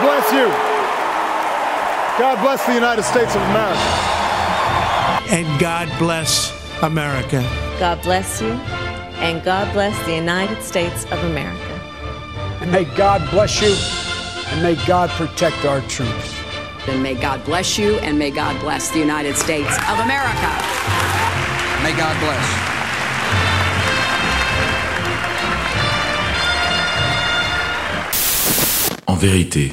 bless you. God bless the United States of America. And God bless America. God bless you, and God bless the United States of America. And may God bless you, and may God protect our troops. And may God bless you, and may God bless the United States of America. May God bless. En vérité,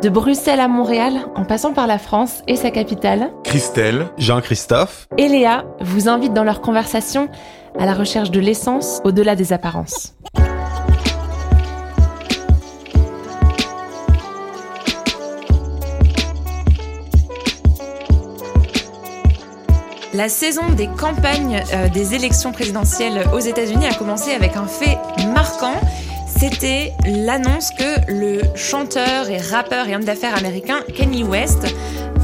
De Bruxelles à Montréal, en passant par la France et sa capitale, Christelle, Jean-Christophe et Léa vous invitent dans leur conversation à la recherche de l'essence au-delà des apparences. La saison des campagnes euh, des élections présidentielles aux États-Unis a commencé avec un fait marquant. C'était l'annonce que le chanteur et rappeur et homme d'affaires américain Kanye West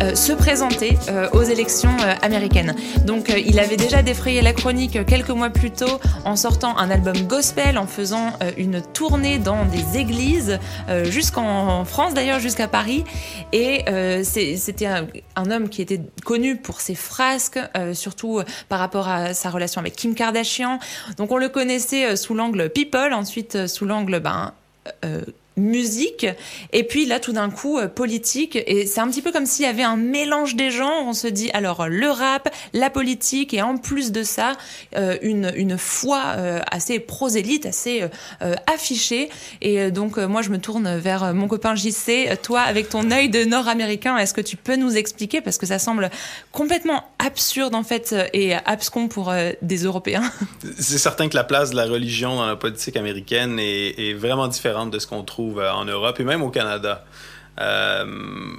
euh, se présenter euh, aux élections euh, américaines. Donc il avait déjà défrayé la chronique quelques mois plus tôt en sortant un album gospel, en faisant une tournée dans des églises, jusqu'en France d'ailleurs, jusqu'à Paris. Et c'était un, un, homme qui était connu pour ses frasques, surtout par rapport à sa relation avec Kim Kardashian. Donc on le connaissait sous l'angle people, ensuite sous l'angle ben, musique et puis là tout d'un coup euh, politique. Et c'est un petit peu comme s'il y avait un mélange des genres. On se dit alors le rap la politique et en plus de ça euh, une, une foi euh, assez prosélyte assez affichée. Et donc moi je me tourne vers mon copain JC toi avec ton œil de nord-américain est-ce que tu peux nous expliquer? Parce que ça semble complètement absurde en fait et abscon pour des Européens. C'est certain que la place de la religion dans la politique américaine est vraiment différente de ce qu'on trouve en Europe et même au Canada. Euh,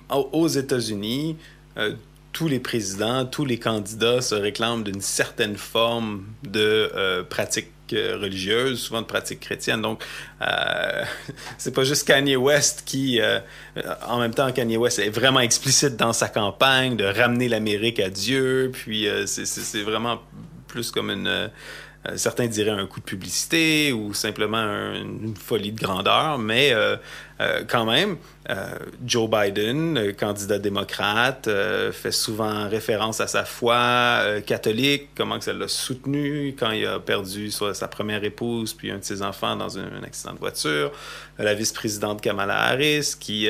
aux États-Unis, euh, tous les présidents, tous les candidats se réclament d'une certaine forme de euh, pratique religieuse, souvent de pratique chrétienne. Donc, euh, c'est pas juste Kanye West qui, euh, en même temps, Kanye West est vraiment explicite dans sa campagne de ramener l'Amérique à Dieu. Puis, euh, c'est vraiment plus comme une euh, certains diraient un coup de publicité ou simplement un, une folie de grandeur, mais euh, euh, quand même, euh, Joe Biden, candidat démocrate, euh, fait souvent référence à sa foi euh, catholique, comment que ça l'a soutenu quand il a perdu sa première épouse puis un de ses enfants dans un accident de voiture. la vice-présidente Kamala Harris qui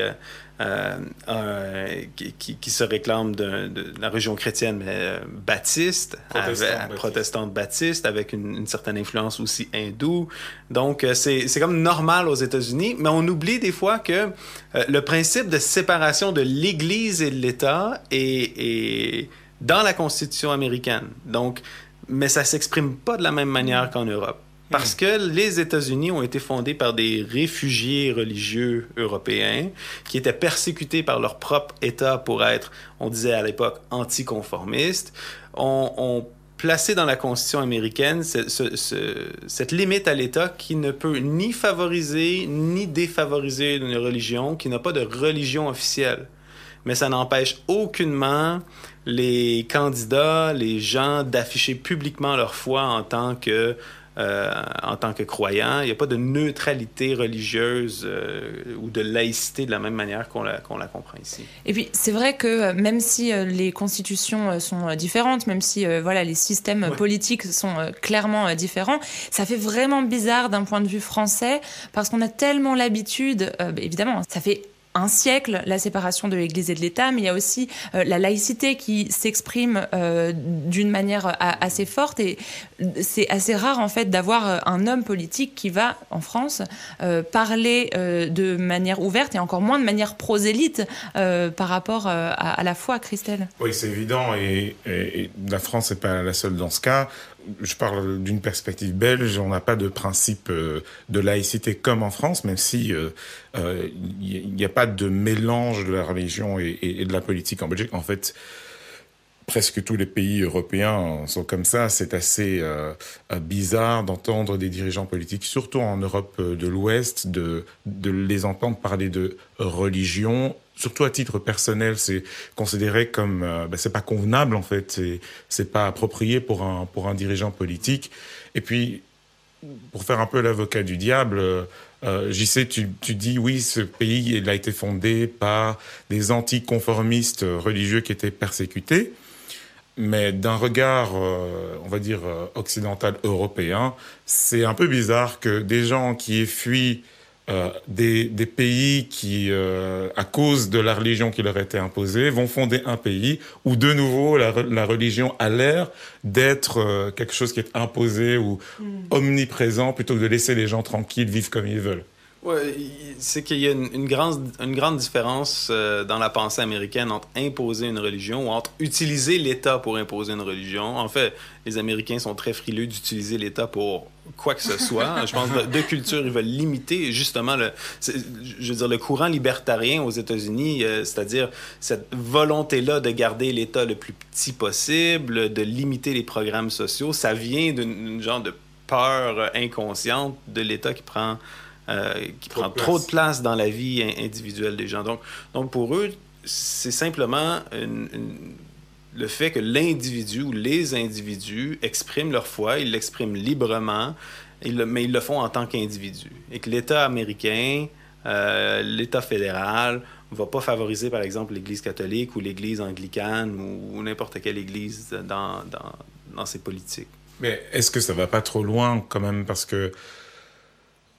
euh, qui, qui, qui, se réclame de, de, la région chrétienne, mais euh, baptiste, Protestant, avec, baptiste. protestante baptiste, avec une, une, certaine influence aussi hindoue. Donc, euh, c'est comme normal aux États-Unis, mais on oublie des fois que euh, le principe de séparation de l'Église et de l'État est, est dans la Constitution américaine. Donc, mais ça s'exprime pas de la même manière qu'en Europe. Parce que les États-Unis ont été fondés par des réfugiés religieux européens qui étaient persécutés par leur propre État pour être, on disait à l'époque, anticonformistes, ont, ont placé dans la Constitution américaine ce, ce, ce, cette limite à l'État qui ne peut ni favoriser ni défavoriser une religion, qui n'a pas de religion officielle. Mais ça n'empêche aucunement les candidats, les gens d'afficher publiquement leur foi en tant que en tant que croyant. Il n'y a pas de neutralité religieuse euh, ou de laïcité de la même manière qu'on la, qu'on la comprend ici. Et puis c'est vrai que euh, même si les constitutions sont différentes, même si voilà les systèmes ouais. politiques sont clairement différents, ça fait vraiment bizarre d'un point de vue français parce qu'on a tellement l'habitude, évidemment, ça fait un siècle la séparation de l'Église et de l'État, mais il y a aussi euh, la laïcité qui s'exprime euh, d'une manière a, assez forte et c'est assez rare en fait d'avoir un homme politique qui va en France euh, parler de manière ouverte et encore moins de manière prosélyte par rapport à, la foi, Christelle. Oui, c'est évident et la France n'est pas la seule dans ce cas je parle d'une perspective belge, on n'a pas de principe euh, de laïcité comme en France, même si il euh, n'y euh, a pas de mélange de la religion et, de la politique en Belgique. En fait, presque tous les pays européens sont comme ça. C'est assez bizarre d'entendre des dirigeants politiques, surtout en Europe de l'Ouest, de les entendre parler de religion. Surtout à titre personnel, c'est considéré comme euh, ben, c'est pas convenable en fait, c'est c'est pas approprié pour un pour un dirigeant politique. Et puis pour faire un peu l'avocat du diable, euh, j'y sais, tu, tu dis oui, ce pays il a été fondé par des anticonformistes religieux qui étaient persécutés. Mais d'un regard, euh, on va dire, euh, occidental européen, c'est un peu bizarre que des gens qui aient fui euh, des, des, pays qui, euh, à cause de la religion qui leur était imposée, vont fonder un pays où de nouveau la, la religion a l'air d'être euh, quelque chose qui est imposé ou mm. omniprésent plutôt que de laisser les gens tranquilles vivre comme ils veulent. Ouais, c'est qu'il y a une, une, grande, une grande différence euh, dans la pensée américaine entre imposer une religion ou entre utiliser l'État pour imposer une religion. En fait, les Américains sont très frileux d'utiliser l'État pour quoi que ce soit. Je pense que de culture, ils veulent limiter justement le, je veux dire, le courant libertarien aux États-Unis, euh, c'est-à-dire cette volonté-là de garder l'État le plus petit possible, de limiter les programmes sociaux. Ça vient d'une genre de peur inconsciente de l'État qui prend euh, qui trop prend de trop de place dans la vie individuelle des gens. Donc, donc pour eux, c'est simplement une, une, le fait que l'individu ou les individus expriment leur foi, ils l'expriment librement, mais ils le font en tant qu'individu. Et que l'État américain, euh, l'État fédéral, ne va pas favoriser, par exemple, l'Église catholique ou l'Église anglicane ou, n'importe quelle Église dans, dans, dans ses politiques. Mais est-ce que ça va pas trop loin quand même parce que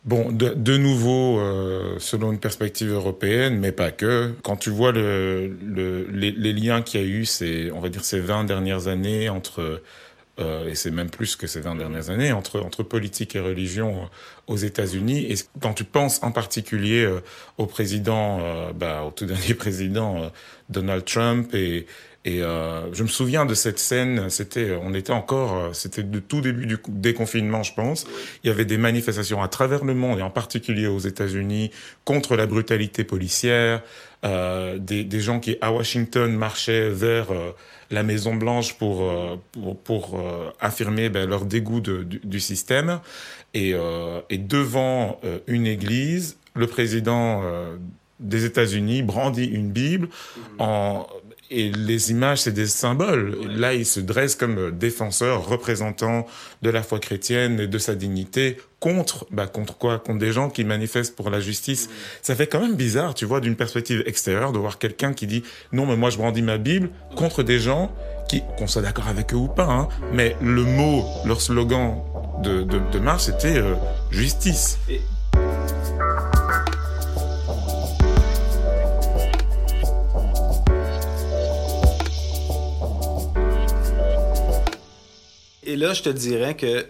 Bon, de, de nouveau, euh, selon une perspective européenne, mais pas que, quand tu vois le, le, les, liens qu'il y a eu, ces, on va dire, ces 20 dernières années entre, euh, et c'est même plus que ces 20 dernières années, entre, entre politique et religion aux États-Unis, et quand tu penses en particulier euh, au président, euh, bah, au tout dernier président euh, Donald Trump et, et euh, je me souviens de cette scène. C'était, on était encore, c'était de tout début du déconfinement, je pense. Il y avait des manifestations à travers le monde et en particulier aux États-Unis contre la brutalité policière. Euh, des, des, gens qui à Washington marchaient vers euh, la Maison Blanche pour euh, pour, pour affirmer ben, leur dégoût du, du, système. Et, et devant une église, le président des États-Unis brandit une Bible en et les images, c'est des symboles. Là, il se dresse comme défenseur, représentant de la foi chrétienne et de sa dignité contre, bah, contre quoi? Contre des gens qui manifestent pour la justice. Ça fait quand même bizarre, tu vois, d'une perspective extérieure, de voir quelqu'un qui dit non, mais moi je brandis ma Bible contre des gens qui, qu'on soit d'accord avec eux ou pas, hein, mais le mot, leur slogan de, de, de marche, c'était euh, justice. Et là, je te dirais que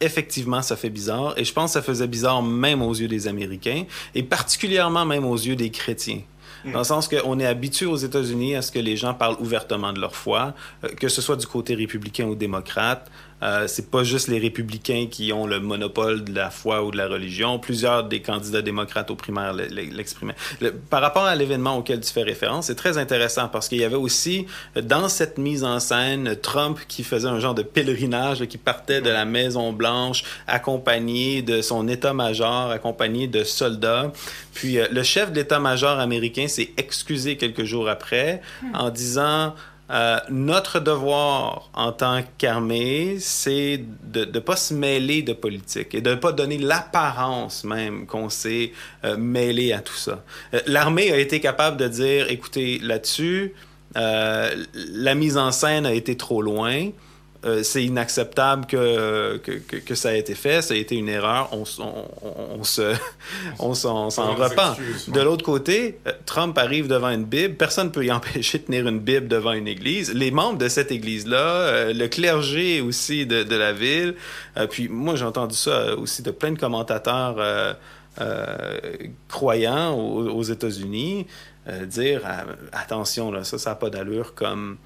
effectivement, ça fait bizarre. Et je pense que ça faisait bizarre même aux yeux des Américains, et particulièrement même aux yeux des chrétiens. Dans le sens qu'on est habitué aux États-Unis à ce que les gens parlent ouvertement de leur foi, euh, que ce soit du côté républicain ou démocrate. Euh, c'est pas juste les républicains qui ont le monopole de la foi ou de la religion. Plusieurs des candidats démocrates aux primaires l'exprimaient. Le, par rapport à l'événement auquel tu fais référence, c'est très intéressant parce qu'il y avait aussi dans cette mise en scène Trump qui faisait un genre de pèlerinage, qui partait de la Maison Blanche accompagné de son état-major, accompagné de soldats. Puis euh, le chef de l'état-major américain s'est excusé quelques jours après en disant euh, notre devoir en tant qu'armée, c'est de ne pas se mêler de politique et de ne pas donner l'apparence même qu'on s'est euh, mêlé à tout ça. Euh, L'armée a été capable de dire, écoutez, là-dessus, la mise en scène a été trop loin. Euh, c'est inacceptable que, que, que, que, ça a été fait, ça a été une erreur, on, on, on se, on s'en repent. De l'autre côté, euh, Trump arrive devant une Bible, personne ne peut y empêcher de tenir une Bible devant une église. Les membres de cette église-là, euh, le clergé aussi de, de la ville, euh, puis moi j'ai entendu ça aussi de plein de commentateurs croyants aux, aux États-Unis dire attention, là, ça, ça n'a pas d'allure comme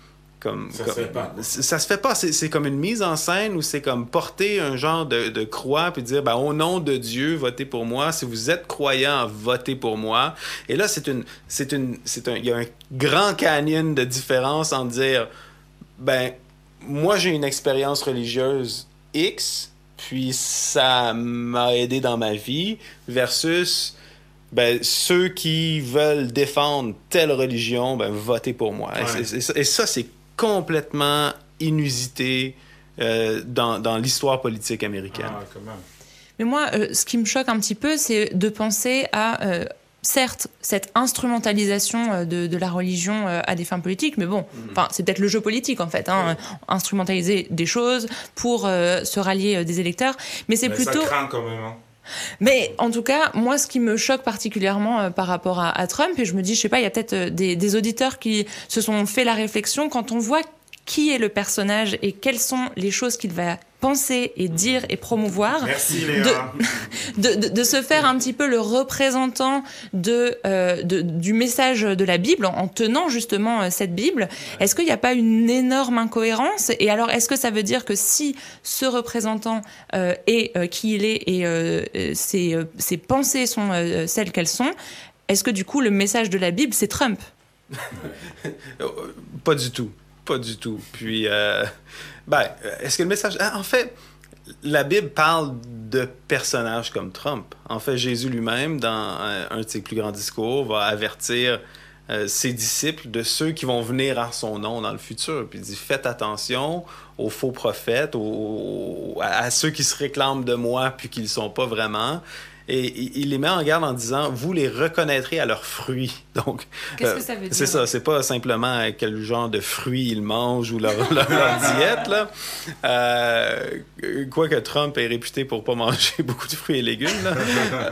comme, ça, comme, se fait pas. ça se fait pas. C'est comme une mise en scène où c'est comme porter un genre de, de croix puis dire ben, au nom de Dieu, votez pour moi. Si vous êtes croyant, votez pour moi. Et là, c'est une, c'est une, c'est un, il y a un grand canyon de différence en dire ben, moi, j'ai une expérience religieuse X, puis ça m'a aidé dans ma vie, versus ben, ceux qui veulent défendre telle religion, ben, votez pour moi. Et, ça, c'est complètement inusité euh, dans, dans l'histoire politique américaine. Ah, Mais moi, euh, ce qui me choque un petit peu, c'est de penser à euh, certes, cette instrumentalisation de, la religion à des fins politiques, mais bon, mhm. enfin, c'est peut-être le jeu politique en fait, hein, instrumentaliser des choses pour euh, se rallier des électeurs, mais c'est plutôt. Ça craint quand même. Hein. Mais en tout cas, moi, ce qui me choque particulièrement par rapport à, Trump, et je me dis, je sais pas, il y a peut-être des, des, auditeurs qui se sont fait la réflexion quand on voit qui est le personnage et quelles sont les choses qu'il va penser et dire et promouvoir, de, de, se faire un petit peu le représentant de, euh, du message de la Bible en, tenant justement euh, cette Bible. Est-ce qu'il n'y a pas une énorme incohérence? Et alors, est-ce que ça veut dire que si ce représentant euh, est qui il est et ses, ses, pensées sont celles qu'elles sont, est-ce que du coup le message de la Bible c'est Trump? Pas du tout. Pas du tout. Puis, euh, ben, est-ce que le message. Ah, en fait, la Bible parle de personnages comme Trump. En fait, Jésus lui-même, dans un de ses plus grands discours, va avertir euh, ses disciples de ceux qui vont venir à son nom dans le futur. Puis il dit Faites attention aux faux prophètes, à, ceux qui se réclament de moi puis qui ne le sont pas vraiment. Et il les met en garde en disant vous les reconnaîtrez à leurs fruits. Donc, qu'est-ce que euh, ça veut dire? C'est ça. C'est pas simplement quel genre de fruits ils mangent ou leur, diète là. Euh, Quoique Trump est réputé pour pas manger beaucoup de fruits et légumes,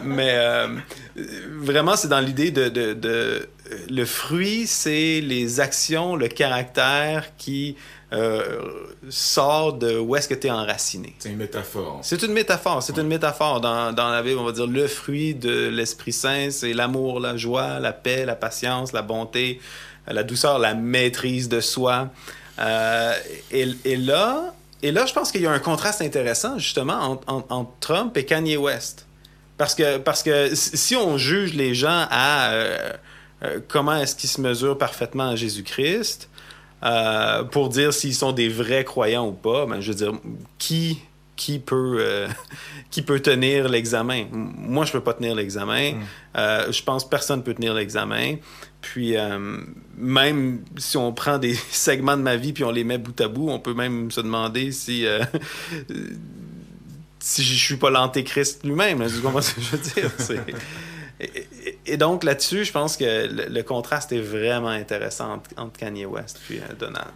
mais euh, vraiment c'est dans l'idée de, de, de le fruit, c'est les actions, le caractère qui euh, sort de où est-ce que tu es enraciné. C'est une métaphore. C'est une métaphore. C'est une métaphore. Dans, dans, la Bible, on va dire le fruit de l'Esprit Saint, c'est l'amour, la joie, la paix, la patience, la bonté, la douceur, la maîtrise de soi. Euh, et, et, là, et là, je pense qu'il y a un contraste intéressant, justement, entre, Trump et Kanye West. Parce que, parce que si on juge les gens à euh, comment est-ce qu'ils se mesurent parfaitement à Jésus-Christ, euh, pour dire s'ils sont des vrais croyants ou pas. Ben, je veux dire, qui, qui, peut, euh, qui peut tenir l'examen? Moi, je peux pas tenir l'examen. Hmm. Euh, je pense que personne peut tenir l'examen. Puis, même si on prend des segments de ma vie puis on les met bout à bout, on peut même se demander si si je suis pas l'antéchrist lui-même. Je veux dire? Et, donc là-dessus, je pense que le, contraste est vraiment intéressant entre, Kanye West et euh, Donald.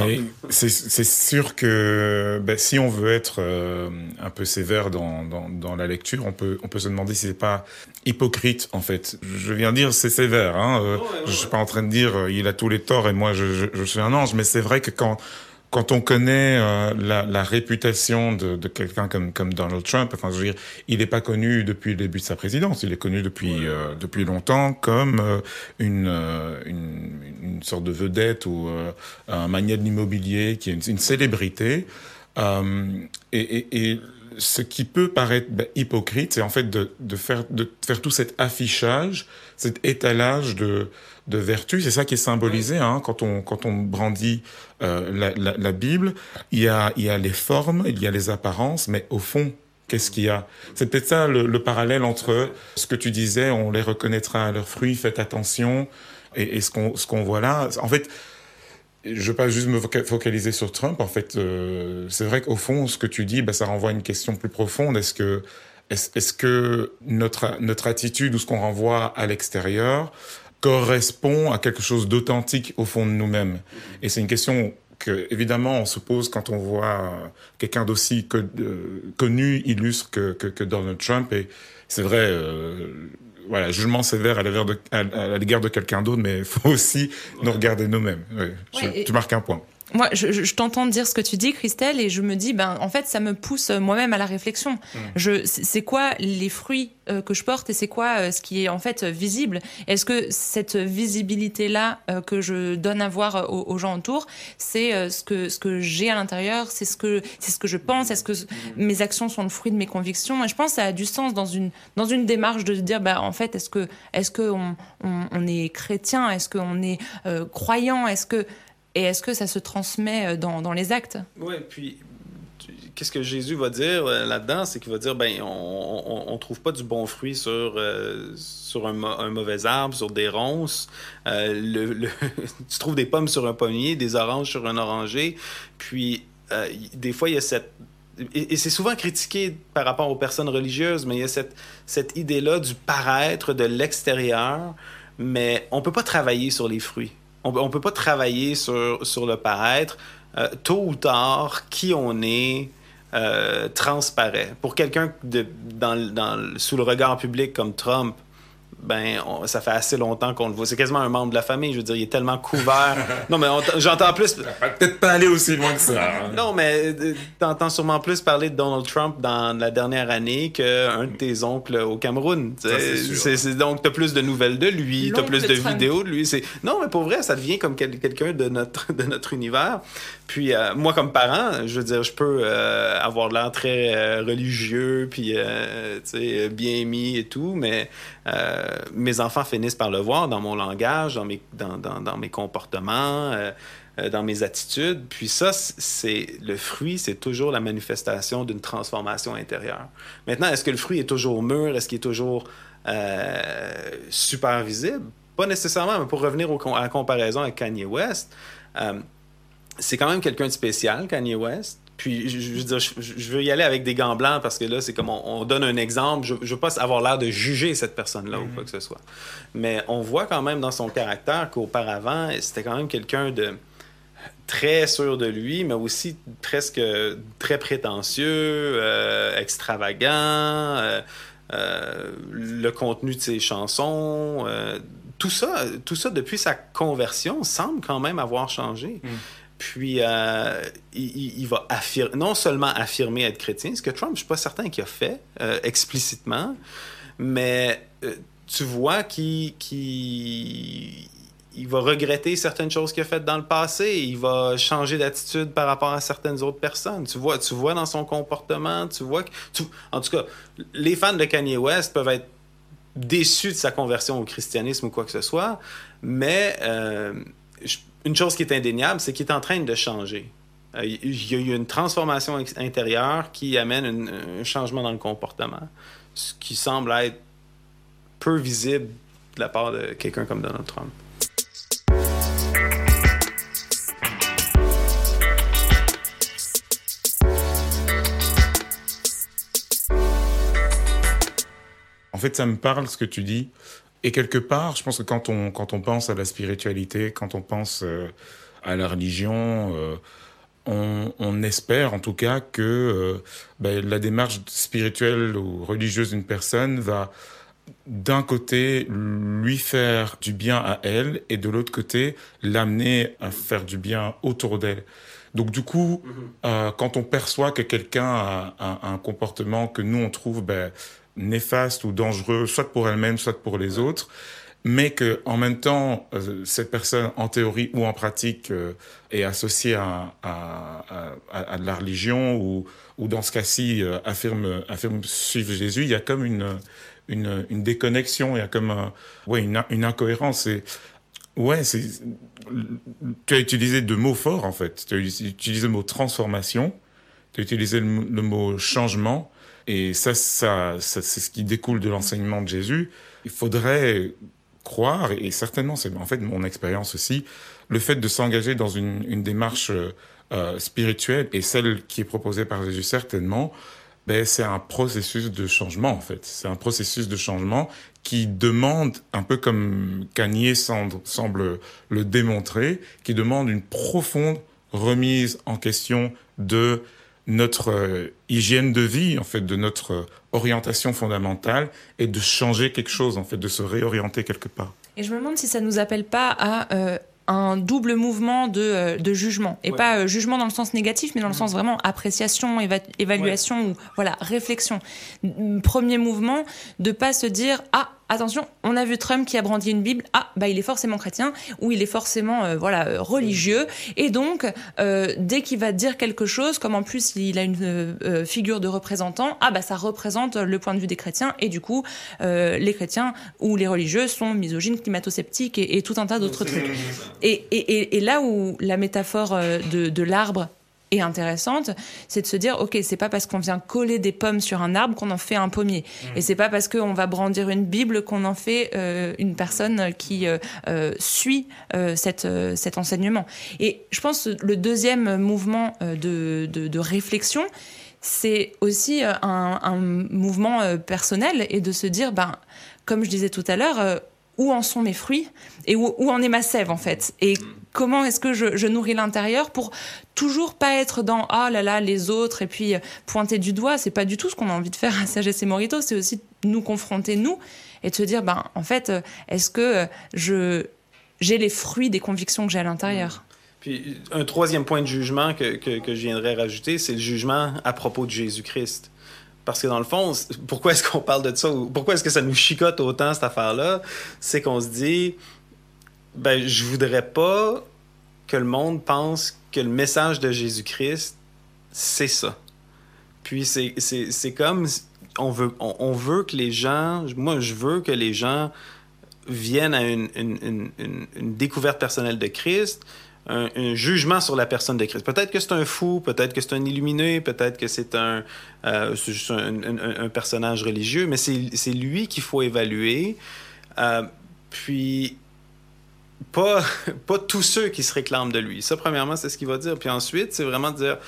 Oui, c'est sûr que ben, si on veut être euh, un peu sévère dans, dans, la lecture, on peut, on peut se demander si c'est pas hypocrite en fait. Je viens dire c'est sévère. Hein, euh, Je suis pas en train de dire il a tous les torts et moi je, je, je suis un ange, mais c'est vrai que quand quand on connaît euh, la, la, réputation de, de quelqu'un comme, comme Donald Trump, enfin, je veux dire, il n'est pas connu depuis le début de sa présidence. Il est connu depuis euh, depuis longtemps comme euh, une, une, une sorte de vedette ou un mania de l'immobilier qui est une, une célébrité. Et, et, et, ce qui peut paraître ben, hypocrite, c'est en fait de, faire tout cet affichage, cet étalage de de vertu. C'est ça qui est symbolisé hein, quand on brandit euh, la, Bible. Il y a les formes, il y a les apparences, mais au fond, qu'est-ce qu'il y a? C'est peut-être ça le, le, parallèle entre ce que tu disais, on les reconnaîtra à leurs fruits. Faites attention. Et, et ce qu'on ce qu'on voit là, en fait. Je veux pas juste me focaliser sur Trump. En fait, euh, c'est vrai qu'au fond, ce que tu dis, bah, ça renvoie à une question plus profonde. Est-ce que est-ce que notre, notre attitude ou ce qu'on renvoie à l'extérieur correspond à quelque chose d'authentique au fond de nous-mêmes? Et c'est une question que, évidemment, on se pose quand on voit quelqu'un d'aussi euh, connu, illustre que, que, que, Donald Trump. Et c'est vrai, euh, voilà, jugement sévère à l'égard de, à, de quelqu'un d'autre, mais il faut aussi nous regarder nous-mêmes. tu marques un point. Moi, je, je t'entends dire ce que tu dis, Christelle, et je me dis, ben, en fait, ça me pousse moi-même à la réflexion. Mm. Je, c'est quoi les fruits euh, que je porte et c'est quoi euh, ce qui est en fait visible? Est-ce que cette visibilité-là euh, que je donne à voir aux, gens autour, c'est ce que ce que j'ai à l'intérieur, c'est ce que c'est ce que je pense, est-ce que mes actions sont le fruit de mes convictions? Et je pense que ça a du sens dans une dans une démarche de dire, ben, en fait, est-ce que est-ce que on, on, on est chrétien, est-ce qu'on est croyant, est-ce que et est-ce que ça se transmet dans, dans les actes? Oui, puis qu'est-ce que Jésus va dire là-dedans? C'est qu'il va dire, ben, on ne trouve pas du bon fruit sur, sur un, mauvais arbre, sur des ronces. tu trouves des pommes sur un pommier, des oranges sur un oranger. Puis, des fois, il y a cette et, c'est souvent critiqué par rapport aux personnes religieuses, mais il y a cette, cette idée-là du paraître de l'extérieur, mais on ne peut pas travailler sur les fruits. On ne peut pas travailler sur, sur le paraître. Euh, tôt ou tard, qui on est euh, transparaît. Pour quelqu'un dans, dans, sous le regard public comme Trump, ben, ça fait assez longtemps qu'on le voit. C'est quasiment un membre de la famille. Je veux dire, il est tellement couvert. non, mais j'entends plus. Peut-être pas aller aussi loin que ça. Hein. non, mais euh, t'entends sûrement plus parler de Donald Trump dans la dernière année qu'un de tes oncles au Cameroun. C'est donc t'as plus de nouvelles de lui, t'as plus de, vidéos de lui. Non, mais pour vrai, ça devient comme quelqu'un de notre de notre univers. Puis euh, moi, comme parent, je veux dire, je peux euh, avoir l'air très religieux, puis bien mis et tout, mais mes enfants finissent par le voir dans mon langage, dans mes, dans, dans, mes comportements, euh, euh, dans mes attitudes. Puis ça, c'est le fruit, c'est toujours la manifestation d'une transformation intérieure. Maintenant, est-ce que le fruit est toujours mûr? Est-ce qu'il est toujours euh, super visible? Pas nécessairement, mais pour revenir à la comparaison avec Kanye West, c'est quand même quelqu'un de spécial, Kanye West. Puis, je, veux dire, je, veux y aller avec des gants blancs parce que là, c'est comme on, donne un exemple. Je, ne veux pas avoir l'air de juger cette personne-là ou mm-hmm. quoi que ce soit. Mais on voit quand même dans son caractère qu'auparavant, c'était quand même quelqu'un de très sûr de lui, mais aussi presque très prétentieux, euh, extravagant. Euh, euh, le contenu de ses chansons, tout ça, tout ça depuis sa conversion semble quand même avoir changé. Mm. Puis, euh, il, va affirmer, non seulement affirmer être chrétien, ce que Trump, je ne suis pas certain qu'il a fait euh, explicitement, mais euh, tu vois qu'il il va regretter certaines choses qu'il a faites dans le passé, il va changer d'attitude par rapport à certaines autres personnes. Tu vois, tu vois dans son comportement, tu vois que... en tout cas, les fans de Kanye West peuvent être déçus de sa conversion au christianisme ou quoi que ce soit, mais je, une chose qui est indéniable, c'est qu'il est en train de changer. Euh, il y a eu une transformation intérieure qui amène un changement dans le comportement, ce qui semble être peu visible de la part de quelqu'un comme Donald Trump. En fait, ça me parle ce que tu dis. Et quelque part, je pense que quand on, quand on pense à la spiritualité, quand on pense euh, à la religion, euh, on, on, espère en tout cas que euh, ben, la démarche spirituelle ou religieuse d'une personne va d'un côté lui faire du bien à elle et de l'autre côté l'amener à faire du bien autour d'elle. Donc du coup, mm-hmm. quand on perçoit que quelqu'un a, a, un comportement que nous on trouve ben, néfaste ou dangereux, soit pour elle-même, soit pour les autres, mais que en même temps, euh, cette personne, en théorie ou en pratique, euh, est associée à, à, à, à, de la religion ou, ou dans ce cas-ci, euh, affirme, affirme suivre Jésus, il y a comme une, une, une déconnexion, il y a comme un, ouais, une, une incohérence. Et, ouais, c'est, tu as utilisé deux mots forts, en fait. Tu as utilisé le mot transformation, tu as utilisé le mot changement, et ça, ça, c'est ce qui découle de l'enseignement de Jésus. Il faudrait croire, et certainement, c'est en fait mon expérience aussi, le fait de s'engager dans une, démarche euh, spirituelle, et celle qui est proposée par Jésus certainement, ben, c'est un processus de changement en fait. C'est un processus de changement qui demande, un peu comme Kanye semble le démontrer, qui demande une profonde remise en question de notre euh, hygiène de vie, en fait, de notre euh, orientation fondamentale, et de changer quelque chose, en fait, de se réorienter quelque part. Et je me demande si ça ne nous appelle pas à euh, un double mouvement de, de jugement. Et pas jugement dans le sens négatif, mais dans le sens vraiment appréciation, évaluation ou voilà, réflexion. Premier mouvement, de pas se dire Ah, attention, on a vu Trump qui a brandi une Bible, ah, bah il est forcément chrétien, ou il est forcément euh, voilà euh, religieux, et donc euh, dès qu'il va dire quelque chose, comme en plus il a une figure de représentant, ah bah ça représente le point de vue des chrétiens, et du coup les chrétiens ou les religieux sont misogynes, climato-sceptiques et, tout un tas d'autres trucs. Et, et, et, là où la métaphore de, de l'arbre et intéressante, c'est de se dire ok, c'est pas parce qu'on vient coller des pommes sur un arbre qu'on en fait un pommier, mmh. et c'est pas parce qu'on va brandir une Bible qu'on en fait euh, une personne qui euh, euh, suit cette, cet enseignement. Et je pense le deuxième mouvement de, de, de réflexion, c'est aussi un, un, mouvement personnel et de se dire ben comme je disais tout à l'heure où en sont mes fruits et où, où, en est ma sève en fait. Et comment est-ce que je, je nourris l'intérieur pour toujours pas être dans ah là là les autres et puis euh, pointer du doigt. C'est pas du tout ce qu'on a envie de faire à Sagesse et Morito. C'est aussi nous confronter nous et de se dire ben en fait euh, est-ce que euh, je j'ai les fruits des convictions que j'ai à l'intérieur? Puis un troisième point de jugement que, que, que je viendrais rajouter c'est le jugement à propos de Jésus-Christ parce que dans le fond, pourquoi est-ce qu'on parle de ça? Pourquoi est-ce que ça nous chicote autant, cette affaire-là? C'est qu'on se dit, ben, je voudrais pas que le monde pense que le message de Jésus-Christ, c'est ça. Puis c'est comme, on veut, on, veut que les gens, moi je veux que les gens viennent à une, une, une, une découverte personnelle de Christ, un, jugement sur la personne de Christ. Peut-être que c'est un fou, peut-être que c'est un illuminé, peut-être que c'est un, euh, juste un, personnage religieux, mais c'est lui qu'il faut évaluer. Euh, puis, pas, pas tous ceux qui se réclament de lui. Ça, premièrement, c'est ce qu'il va dire. Puis ensuite, c'est vraiment dire...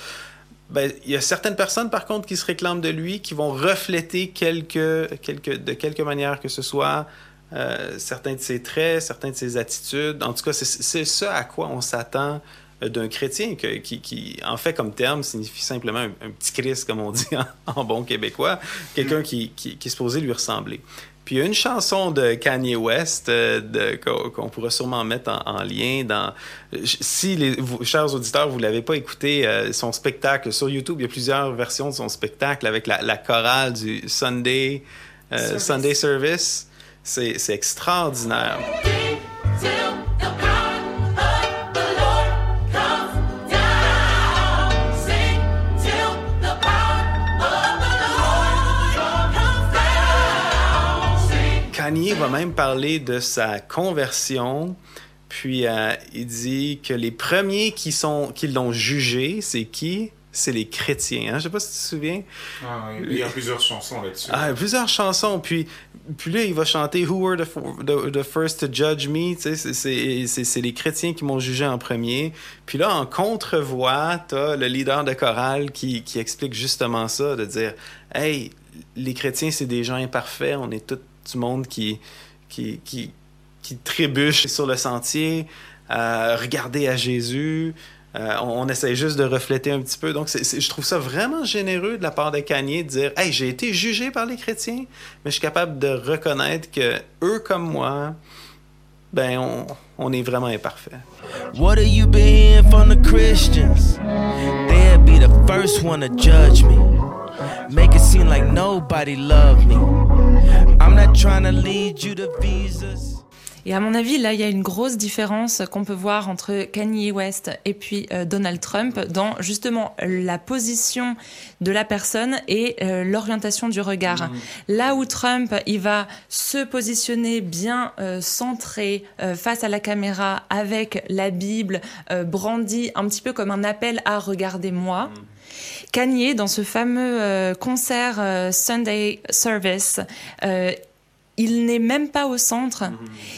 Ben, il y a certaines personnes, par contre, qui se réclament de lui, qui vont refléter quelque, quelque, de quelque manière que ce soit euh, certains de ses traits, certaines de ses attitudes. En tout cas, c'est ce à quoi on s'attend euh, d'un chrétien qui, en fait, comme terme, signifie simplement un, petit Christ, comme on dit en, bon québécois, quelqu'un qui, qui, est supposé lui ressembler. Puis une chanson de Kanye West euh, qu'on pourrait sûrement mettre en, lien dans. Si les chers auditeurs, vous l'avez pas écouté, son spectacle sur YouTube, il y a plusieurs versions de son spectacle avec la, chorale du Sunday Sunday Service. C'est extraordinaire. Kanye va même parler de sa conversion, puis euh, il dit que les premiers qui sont qui l'ont jugé, c'est qui? C'est les chrétiens. Hein? Je sais pas si tu te souviens. Ah, il y a plusieurs chansons là-dessus. Ah, plusieurs chansons. Puis, puis là, il va chanter Who were the, the, first to judge me? C'est les chrétiens qui m'ont jugé en premier. Puis là, en contre-voix, tu as le leader de chorale qui, qui explique justement ça, de dire Hey, les chrétiens, c'est des gens imparfaits. On est tout du monde qui, qui, qui, qui trébuche sur le sentier. Euh, regardez à Jésus. Euh, on, essaie juste de refléter un petit peu. Donc, je trouve ça vraiment généreux de la part de Kanye de dire Hey, j'ai été jugé par les chrétiens, mais je suis capable de reconnaître que eux comme moi, ben, on, on est vraiment imparfaits. What are you being from the Christians? They'll be the first one to judge me. Make it seem like nobody loved me. I'm not trying to lead you to visas. Et à mon avis, là, il y a une grosse différence qu'on peut voir entre Kanye West et puis euh, Donald Trump dans justement la position de la personne et euh, l'orientation du regard. Mmh. Là où Trump, il va se positionner bien euh, centré face à la caméra avec la Bible brandie un petit peu comme un appel à regarder moi. Mmh. Kanye, dans ce fameux concert Sunday Service, il n'est même pas au centre. Mhm.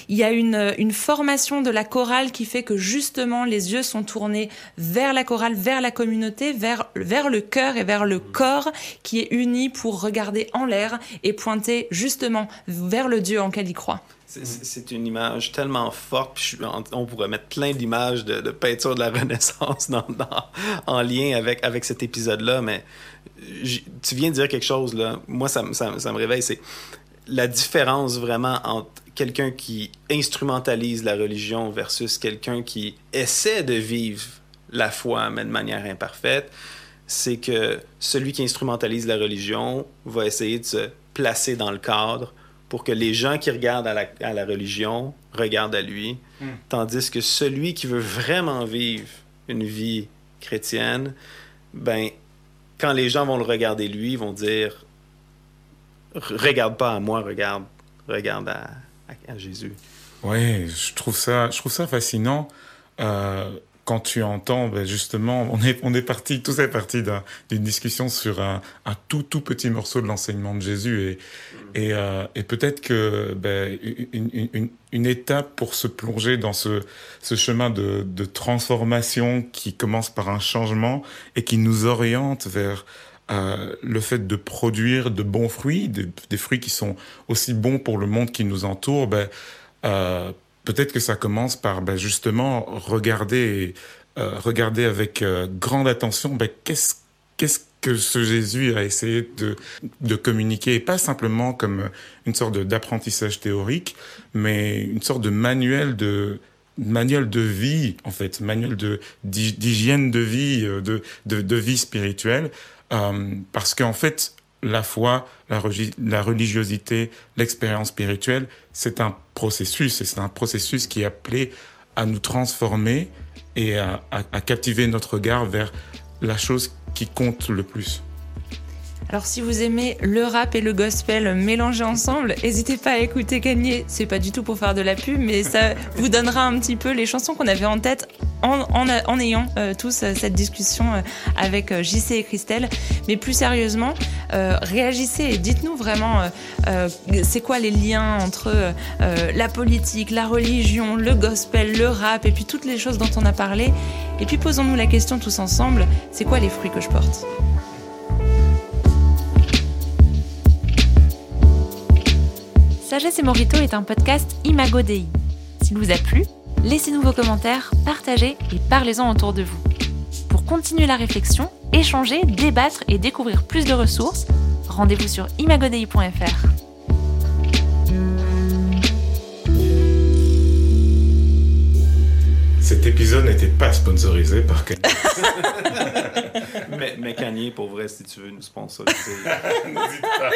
Il y a une, une, formation de la chorale qui fait que justement les yeux sont tournés vers la chorale, vers la communauté, vers, vers le cœur et vers le mhm. corps qui est uni pour regarder en l'air et pointer justement vers le Dieu en quel il croit. C'est une image tellement forte. on pourrait mettre plein d'images de, de, peinture de la Renaissance dans, en lien avec, avec cet épisode-là, mais tu viens de dire quelque chose, là. Moi, ça, ça, ça me réveille. C'est la différence vraiment entre quelqu'un qui instrumentalise la religion versus quelqu'un qui essaie de vivre la foi, mais de manière imparfaite, c'est que celui qui instrumentalise la religion va essayer de se placer dans le cadre pour que les gens qui regardent à la, à la religion regardent à lui, Mm. tandis que celui qui veut vraiment vivre une vie chrétienne, ben, quand les gens vont le regarder lui, ils vont dire regarde pas à moi, regarde, regarde à, Jésus. Ouais, je trouve ça, je trouve ça fascinant euh, quand tu entends, ben, justement, on est, on est parti, tout ça est parti d'un- d'une discussion sur un, tout tout petit morceau de l'enseignement de Jésus et et, euh, peut-être que ben, une, étape pour se plonger dans ce, chemin de transformation qui commence par un changement et qui nous oriente vers euh, le fait de produire de bons fruits, des, fruits qui sont aussi bons pour le monde qui nous entoure, ben, euh, peut-être que ça commence par ben, justement regarder, euh, regarder avec euh, grande attention ben, qu'est-ce qu'est-ce que ce Jésus a essayé de, de communiquer, pas simplement comme une sorte d'apprentissage théorique, mais une sorte de manuel de manuel de vie en fait, manuel de d'hy- d'hygiène de vie, euh, de, de vie spirituelle, euh, parce qu'en fait la foi, la, religiosité, l'expérience spirituelle, c'est un processus, et c'est un processus qui est appelé à nous transformer et à captiver notre regard vers la chose qui compte le plus. Alors si vous aimez le rap et le gospel mélangés ensemble, n'hésitez pas à écouter Kanye. C'est pas du tout pour faire de la pub, mais ça vous donnera un petit peu les chansons qu'on avait en tête en, ayant euh, tous euh, cette discussion euh, avec JC et Christelle. Mais plus sérieusement, réagissez et dites-nous vraiment c'est quoi les liens entre la politique, la religion, le gospel, le rap et puis toutes les choses dont on a parlé. Et puis posons-nous la question tous ensemble, c'est quoi les fruits que je porte? Sagesse et Morito est un podcast Imago Dei. S'il vous a plu, laissez-nous vos commentaires, partagez et parlez-en autour de vous. Pour continuer la réflexion, échanger, débattre et découvrir plus de ressources, rendez-vous sur imagodei.fr. Cet épisode n'était pas sponsorisé par Kanye. mais, mais Kanye, pour vrai, si tu veux nous sponsoriser. N'hésite pas.